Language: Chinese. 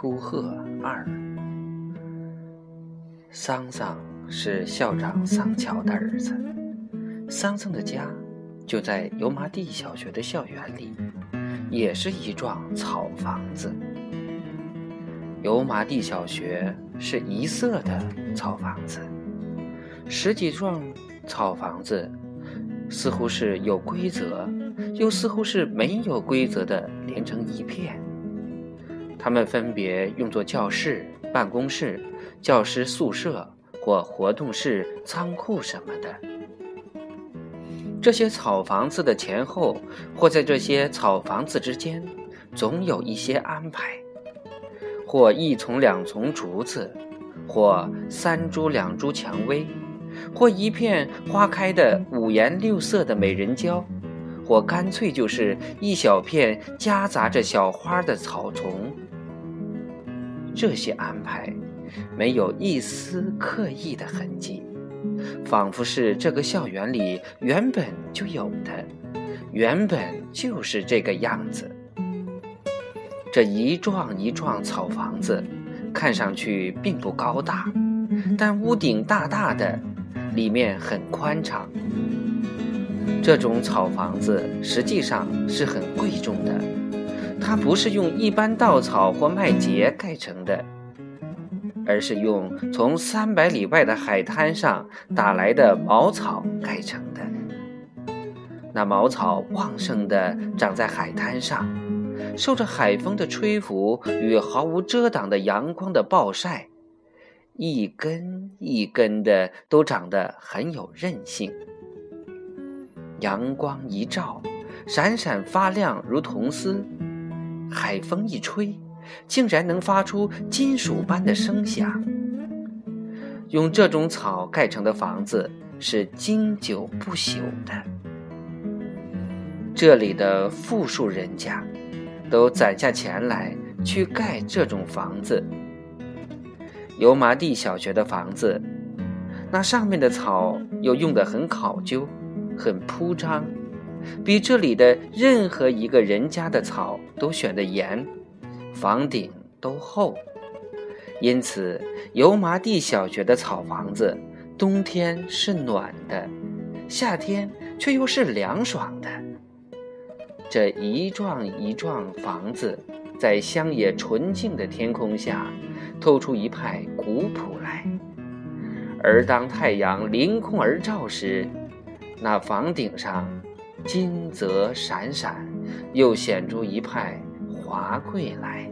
秃鹤二。桑桑是校长桑乔的儿子，桑桑的家就在油麻地小学的校园里，也是一幢草房子。油麻地小学是一色的草房子，十几幢草房子似乎是有规则，又似乎是没有规则的连成一片。它们分别用作教室、办公室、教师宿舍或活动室、仓库什么的。这些草房子的前后，或在这些草房子之间，总有一些安排。或一丛两丛竹子，或三株两株蔷薇，或一片花开的五颜六色的美人蕉，或干脆就是一小片夹杂着小花的草丛。这些安排没有一丝刻意的痕迹，仿佛是这个校园里原本就有的，原本就是这个样子。这一幢一幢草房子，看上去并不高大，但屋顶大大的，里面很宽敞。这种草房子实际上是很贵重的，它不是用一般稻草或麦秸盖成的，而是用从三百里外的海滩上打来的茅草盖成的。那茅草旺盛地长在海滩上。受着海风的吹拂与毫无遮挡的阳光的暴晒，一根一根的都长得很有韧性。阳光一照，闪闪发亮如铜丝；海风一吹，竟然能发出金属般的声响。用这种草盖成的房子是经久不朽的。这里的富庶人家。都攒下钱来去盖这种房子。油麻地小学的房子，那上面的草又用得很考究，很铺张，比这里的任何一个人家的草都选得严，房顶都厚。因此，油麻地小学的草房子，冬天是暖的，夏天却又是凉爽的。这一幢一幢房子，在乡野纯净的天空下，透出一派古朴来；而当太阳凌空而照时，那房顶上金泽闪闪，又显出一派华贵来。